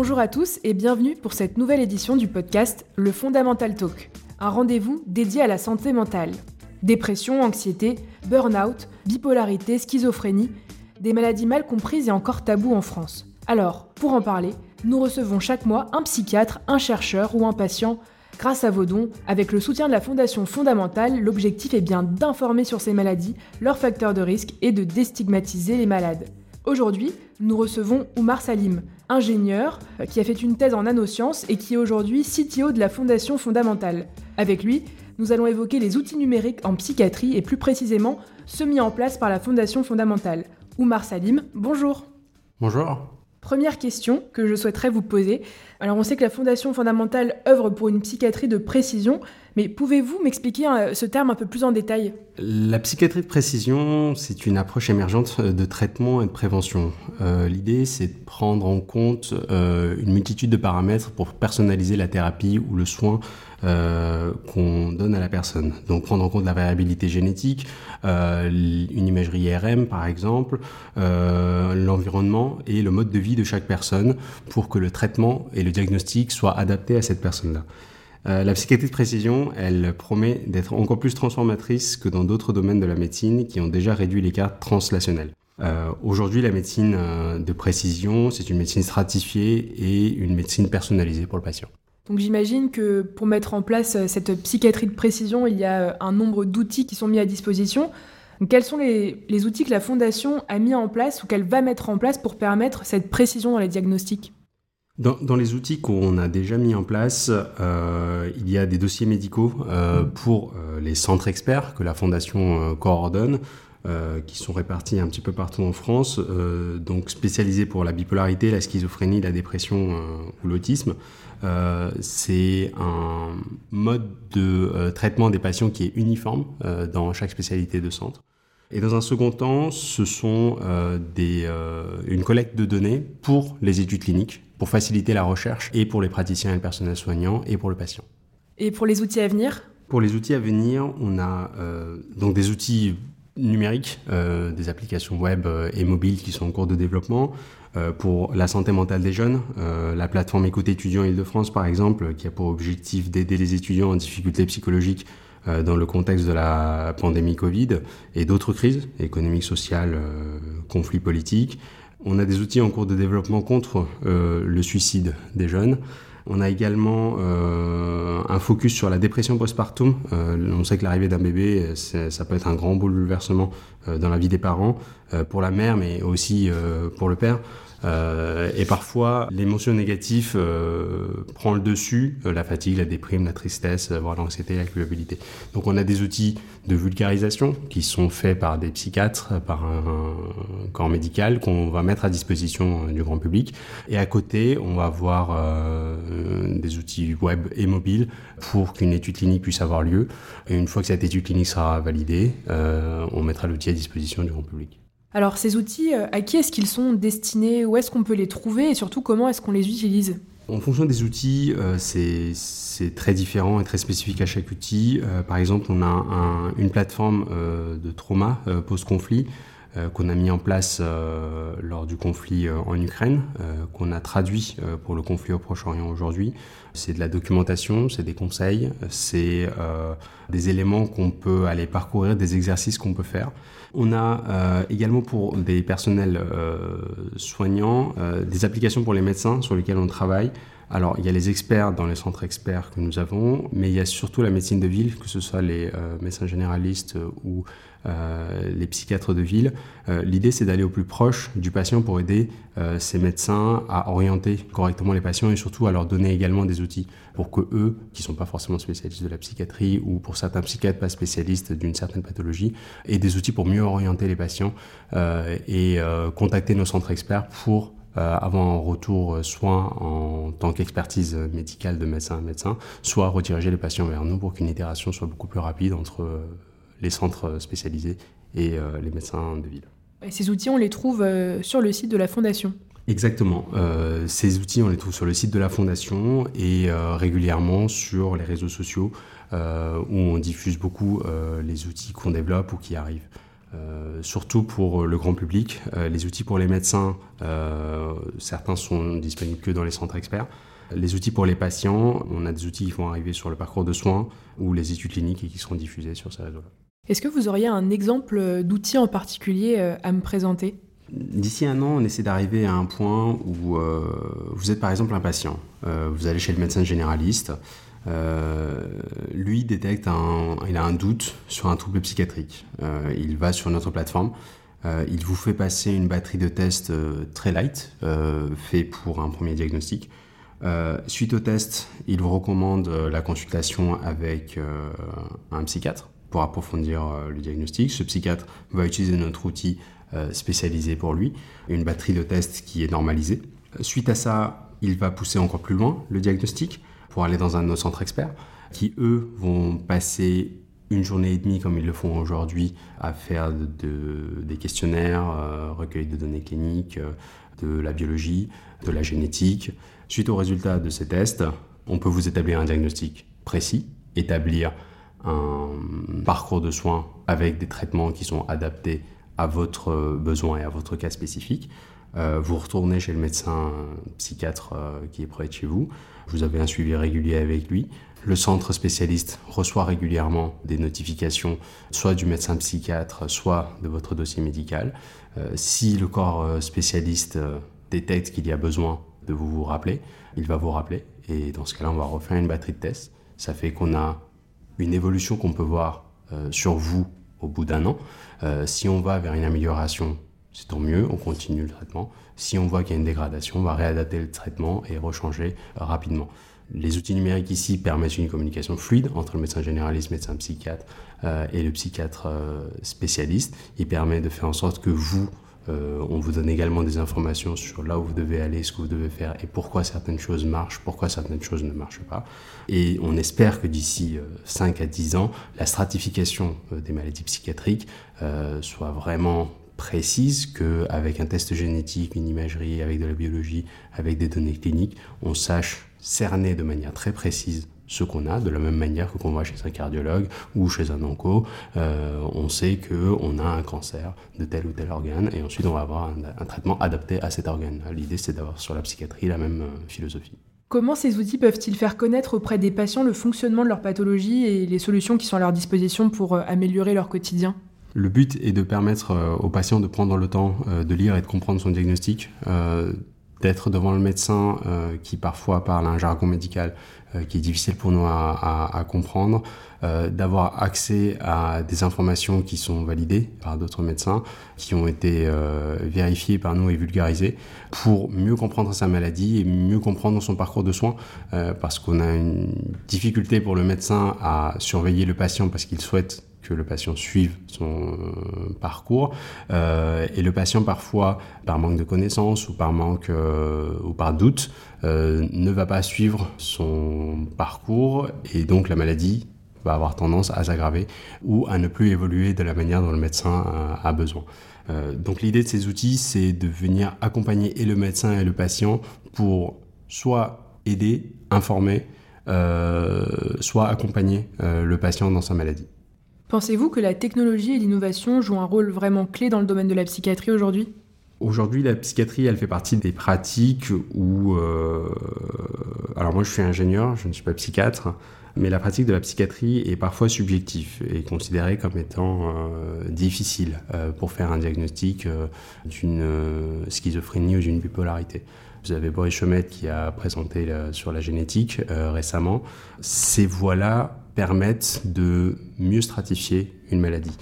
Bonjour à tous et bienvenue pour cette nouvelle édition du podcast Le Fondamental Talk, un rendez-vous dédié à la santé mentale. Dépression, anxiété, burn-out, bipolarité, schizophrénie, des maladies mal comprises et encore tabous en France. Alors, pour en parler, nous recevons chaque mois un psychiatre, un chercheur ou un patient. Grâce à vos dons, avec le soutien de la Fondation Fondamentale, l'objectif est bien d'informer sur ces maladies, leurs facteurs de risque et de déstigmatiser les malades. Aujourd'hui, nous recevons Oumar Salim, ingénieur euh, qui a fait une thèse en nanosciences et qui est aujourd'hui CTO de la Fondation Fondamentale. Avec lui, nous allons évoquer les outils numériques en psychiatrie et plus précisément ceux mis en place par la Fondation Fondamentale. Oumar Salim, bonjour. Bonjour. Première question que je souhaiterais vous poser. Alors on sait que la Fondation fondamentale œuvre pour une psychiatrie de précision, mais pouvez-vous m'expliquer euh, ce terme un peu plus en détail? La psychiatrie de précision, c'est une approche émergente de traitement et de prévention. Euh, l'idée, c'est de prendre en compte euh, une multitude de paramètres pour personnaliser la thérapie ou le soin euh, qu'on donne à la personne. Donc prendre en compte la variabilité génétique, euh, une imagerie IRM par exemple, euh, l'environnement et le mode de vie de chaque personne pour que le traitement et le diagnostic soient adaptés à cette personne-là. Euh, la psychiatrie de précision, elle promet d'être encore plus transformatrice que dans d'autres domaines de la médecine qui ont déjà réduit l'écart translationnel. Euh, Aujourd'hui, la médecine euh, de précision, c'est une médecine stratifiée et une médecine personnalisée pour le patient. Donc j'imagine que pour mettre en place cette psychiatrie de précision, il y a un nombre d'outils qui sont mis à disposition. quels sont les, outils que la Fondation a mis en place ou qu'elle va mettre en place pour permettre cette précision dans les diagnostics? Dans, les outils qu'on a déjà mis en place, euh, il y a des dossiers médicaux pour les centres experts que la Fondation coordonne. qui sont répartis un petit peu partout en France, donc spécialisés pour la bipolarité, la schizophrénie, la dépression ou l'autisme. Euh, c'est un mode de euh, traitement des patients qui est uniforme euh, dans chaque spécialité de centre. Et dans un second temps, ce sont des, une collecte de données pour les études cliniques, pour faciliter la recherche et pour les praticiens et le personnel soignant et pour le patient. Et pour les outils à venir? Pour les outils à venir, on a donc des outils numériques, des applications web et mobiles qui sont en cours de développement. Euh, pour la santé mentale des jeunes. Euh, la plateforme Écoute étudiants Île-de-France, par exemple, qui a pour objectif d'aider les étudiants en difficulté psychologique euh, dans le contexte de la pandémie Covid et d'autres crises économiques, sociales, conflits politiques. On a des outils en cours de développement contre le suicide des jeunes. On a également euh, un focus sur la dépression postpartum. Euh, on sait que l'arrivée d'un bébé, ça peut être un grand bouleversement euh, dans la vie des parents, pour la mère, mais aussi pour le père. Euh, et parfois, l'émotion négative euh, prend le dessus, euh, la fatigue, la déprime, la tristesse, voire l'anxiété, la culpabilité. Donc on a des outils de vulgarisation qui sont faits par des psychiatres, par un, corps médical qu'on va mettre à disposition du grand public. Et à côté, on va avoir des outils web et mobiles pour qu'une étude clinique puisse avoir lieu. Et une fois que cette étude clinique sera validée, on mettra l'outil à disposition du grand public. Alors ces outils, euh, à qui est-ce qu'ils sont destinés? Où est-ce qu'on peut les trouver? Et surtout, comment est-ce qu'on les utilise? En fonction des outils, euh, c'est très différent et très spécifique à chaque outil. Euh, par exemple, on a une plateforme de trauma post-conflit qu'on a mis en place lors du conflit en Ukraine, qu'on a traduit pour le conflit au Proche-Orient aujourd'hui. C'est de la documentation, c'est des conseils, c'est des éléments qu'on peut aller parcourir, des exercices qu'on peut faire. On a euh, également pour des personnels euh, soignants euh, des applications pour les médecins sur lesquelles on travaille. Alors, il y a les experts dans les centres experts que nous avons, mais il y a surtout la médecine de ville, que ce soit les médecins généralistes ou euh, les psychiatres de ville. Euh, l'idée, c'est d'aller au plus proche du patient pour aider euh, ces médecins à orienter correctement les patients et surtout à leur donner également des outils pour que eux, qui sont pas forcément spécialistes de la psychiatrie ou pour certains psychiatres pas spécialistes d'une certaine pathologie, aient des outils pour mieux orienter les patients et contacter nos centres experts pour avoir un retour soit en tant qu'expertise médicale de médecin à médecin, soit rediriger les patients vers nous pour qu'une itération soit beaucoup plus rapide entre les centres spécialisés et euh, les médecins de ville. Et ces outils, on les trouve euh, sur le site de la Fondation Exactement. Euh, ces outils, on les trouve sur le site de la Fondation et régulièrement sur les réseaux sociaux où on diffuse beaucoup les outils qu'on développe ou qui arrivent. Surtout pour le grand public. les outils pour les médecins, certains sont disponibles que dans les centres experts. Les outils pour les patients, on a des outils qui vont arriver sur le parcours de soins ou les études cliniques et qui seront diffusés sur ces réseaux-là. Est-ce que vous auriez un exemple d'outil en particulier à me présenter? D'ici un an, on essaie d'arriver à un point où euh, vous êtes par exemple un patient. Euh, vous allez chez le médecin généraliste. Euh, lui détecte un, il a un doute sur un trouble psychiatrique. il va sur notre plateforme. il vous fait passer une batterie de tests très light, fait pour un premier diagnostic. suite au test, il vous recommande la consultation avec un psychiatre pour approfondir le diagnostic. Ce psychiatre va utiliser notre outil euh, spécialisé pour lui, une batterie de tests qui est normalisée. Suite à ça, il va pousser encore plus loin le diagnostic pour aller dans un de nos centres experts qui, eux, vont passer une journée et demie, comme ils le font aujourd'hui, à faire des questionnaires, euh, recueil de données cliniques, euh, de la biologie, de la génétique. Suite aux résultats de ces tests, on peut vous établir un diagnostic précis, établir un parcours de soins avec des traitements qui sont adaptés à votre besoin et à votre cas spécifique. Euh, vous retournez chez le médecin psychiatre euh, qui est près de chez vous. Vous avez un suivi régulier avec lui. Le centre spécialiste reçoit régulièrement des notifications, soit du médecin psychiatre, soit de votre dossier médical. Euh, si le corps spécialiste détecte qu'il y a besoin de vous, vous rappeler, il va vous rappeler. Et dans ce cas-là, on va refaire une batterie de tests. Ça fait qu'on a une évolution qu'on peut voir sur vous au bout d'un an. Euh, si on va vers une amélioration, c'est tant mieux, on continue le traitement. Si on voit qu'il y a une dégradation, on va réadapter le traitement et rechanger euh, rapidement. Les outils numériques ici permettent une communication fluide entre le médecin généraliste, médecin psychiatre euh, et le psychiatre spécialiste. Il permet de faire en sorte que vous, euh, on vous donne également des informations sur là où vous devez aller, ce que vous devez faire et pourquoi certaines choses marchent, pourquoi certaines choses ne marchent pas. Et on espère que d'ici 5 euh, à 10 ans, la stratification euh, des maladies psychiatriques soit vraiment précise qu'avec un test génétique, une imagerie, avec de la biologie, avec des données cliniques, on sache cerner de manière très précise ce qu'on a, de la même manière que qu'on va chez un cardiologue ou chez un onco, euh, on sait qu'on a un cancer de tel ou tel organe et ensuite on va avoir un, traitement adapté à cet organe. L'idée c'est d'avoir sur la psychiatrie la même euh, philosophie. Comment ces outils peuvent-ils faire connaître auprès des patients le fonctionnement de leur pathologie et les solutions qui sont à leur disposition pour euh, améliorer leur quotidien? Le but est de permettre aux patients de prendre le temps de lire et de comprendre son diagnostic, d'être devant le médecin qui parfois parle un jargon médical euh, qui est difficile pour nous à, comprendre, euh, d'avoir accès à des informations qui sont validées par d'autres médecins, qui ont été euh, vérifiées par nous et vulgarisées, pour mieux comprendre sa maladie et mieux comprendre son parcours de soins, euh, parce qu'on a une difficulté pour le médecin à surveiller le patient parce qu'il souhaite le patient suive son euh, parcours. Euh, et le patient, parfois, par manque de connaissances ou par manque euh, ou par doute, ne va pas suivre son parcours et donc la maladie va avoir tendance à s'aggraver ou à ne plus évoluer de la manière dont le médecin a besoin. donc l'idée de ces outils, c'est de venir accompagner et le médecin et le patient pour soit aider, informer, soit accompagner le patient dans sa maladie. Pensez-vous que la technologie et l'innovation jouent un rôle vraiment clé dans le domaine de la psychiatrie aujourd'hui? Aujourd'hui, la psychiatrie, elle fait partie des pratiques où... Euh, alors moi, je suis ingénieur, je ne suis pas psychiatre, mais la pratique de la psychiatrie est parfois subjective et considérée comme étant euh, difficile euh, pour faire un diagnostic d'une schizophrénie ou d'une bipolarité. Vous avez Boris Chomet qui a présenté sur la génétique récemment. Ces voies-là permettent de mieux stratifier une maladie.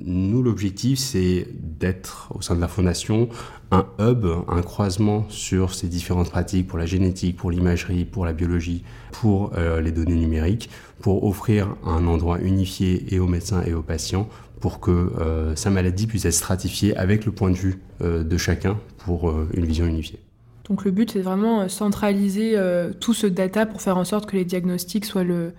Nous, l'objectif, c'est d'être au sein de la fondation un hub, un croisement sur ces différentes pratiques pour la génétique, pour l'imagerie, pour la biologie, pour euh, les données numériques, pour offrir un endroit unifié et aux médecins et aux patients pour que euh, sa maladie puisse être stratifiée avec le point de vue euh, de chacun pour une vision unifiée. Donc le but, c'est vraiment centraliser tout ce data pour faire en sorte que les diagnostics soient le,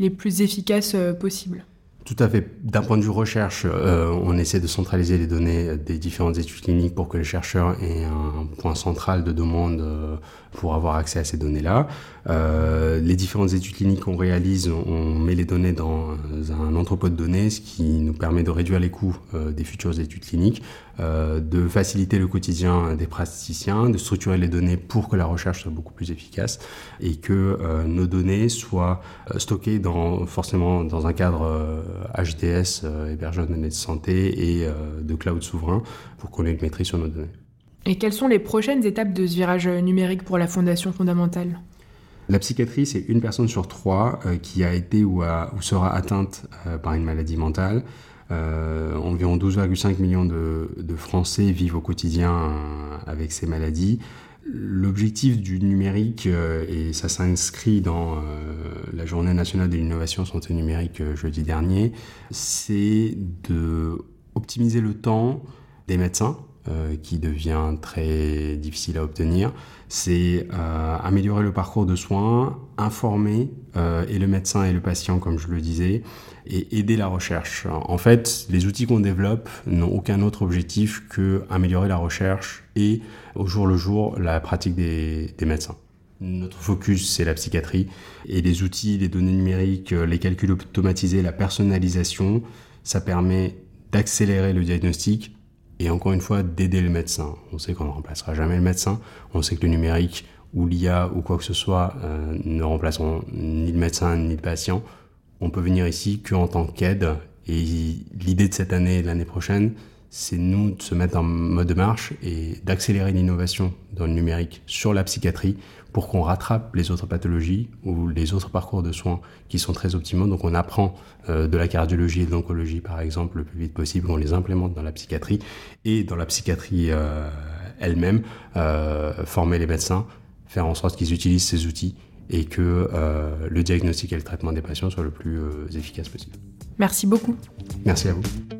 les plus efficaces euh, possibles. tout à fait. D'un point de vue recherche, euh, on essaie de centraliser les données des différentes études cliniques pour que les chercheurs aient un point central de demande euh, pour avoir accès à ces données-là. Euh, les différentes études cliniques qu'on réalise, on met les données dans un entrepôt de données, ce qui nous permet de réduire les coûts des futures études cliniques, de faciliter le quotidien des praticiens, de structurer les données pour que la recherche soit beaucoup plus efficace et que nos données soient stockées dans, forcément dans un cadre HDS, euh, hébergeur de données de santé et euh, de cloud souverain pour qu'on ait une maîtrise sur nos données. Et quelles sont les prochaines étapes de ce virage numérique pour la Fondation fondamentale? La psychiatrie, c'est une personne sur trois euh, qui a été ou, sera atteinte par une maladie mentale. Environ 12,5 millions de, Français vivent au quotidien avec ces maladies. L'objectif du numérique, euh, et ça s'inscrit dans euh, la journée nationale de l'innovation santé numérique euh, jeudi dernier, c'est de optimiser le temps des médecins, qui devient très difficile à obtenir. C'est améliorer le parcours de soins, informer et le médecin et le patient, comme je le disais, et aider la recherche. En fait, les outils qu'on développe n'ont aucun autre objectif que améliorer la recherche et au jour le jour la pratique des, médecins. Notre focus, c'est la psychiatrie et les outils, les données numériques, les calculs automatisés, la personnalisation, ça permet d'accélérer le diagnostic et encore une fois d'aider le médecin. On sait qu'on ne remplacera jamais le médecin, on sait que le numérique ou l'IA ou quoi que ce soit euh, ne remplaceront ni le médecin ni le patient on peut venir ici qu'en tant qu'aide. Et l'idée de cette année et l'année prochaine, c'est nous de se mettre en mode de marche et d'accélérer l'innovation dans le numérique sur la psychiatrie pour qu'on rattrape les autres pathologies ou les autres parcours de soins qui sont très optimaux. Donc on apprend euh, de la cardiologie et de l'oncologie par exemple le plus vite possible, on les implémente dans la psychiatrie et dans la psychiatrie euh, elle-même, euh, former les médecins, faire en sorte qu'ils utilisent ces outils et que le diagnostic et le traitement des patients soient le plus efficace possible. Merci beaucoup. Merci à vous.